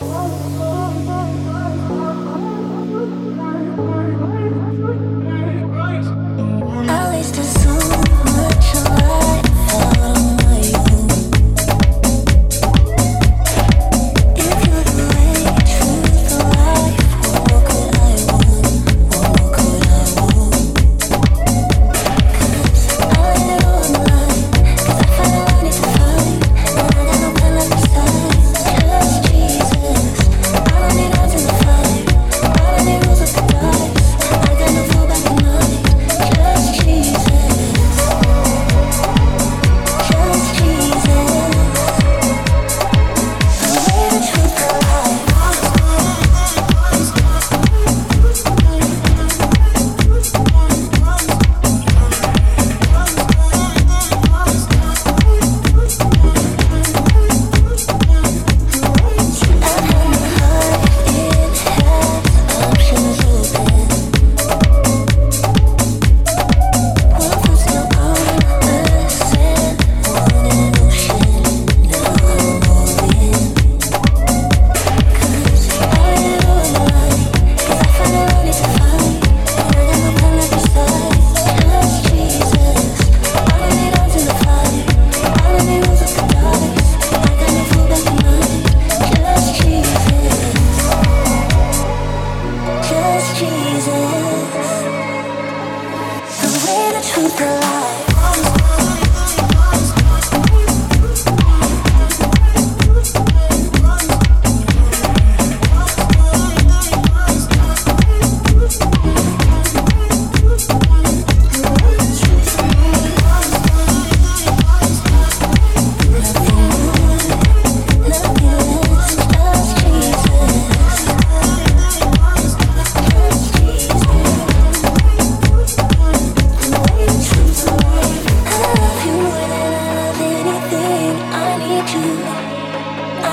Música Super alive.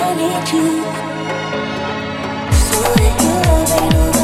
I need you. So we can love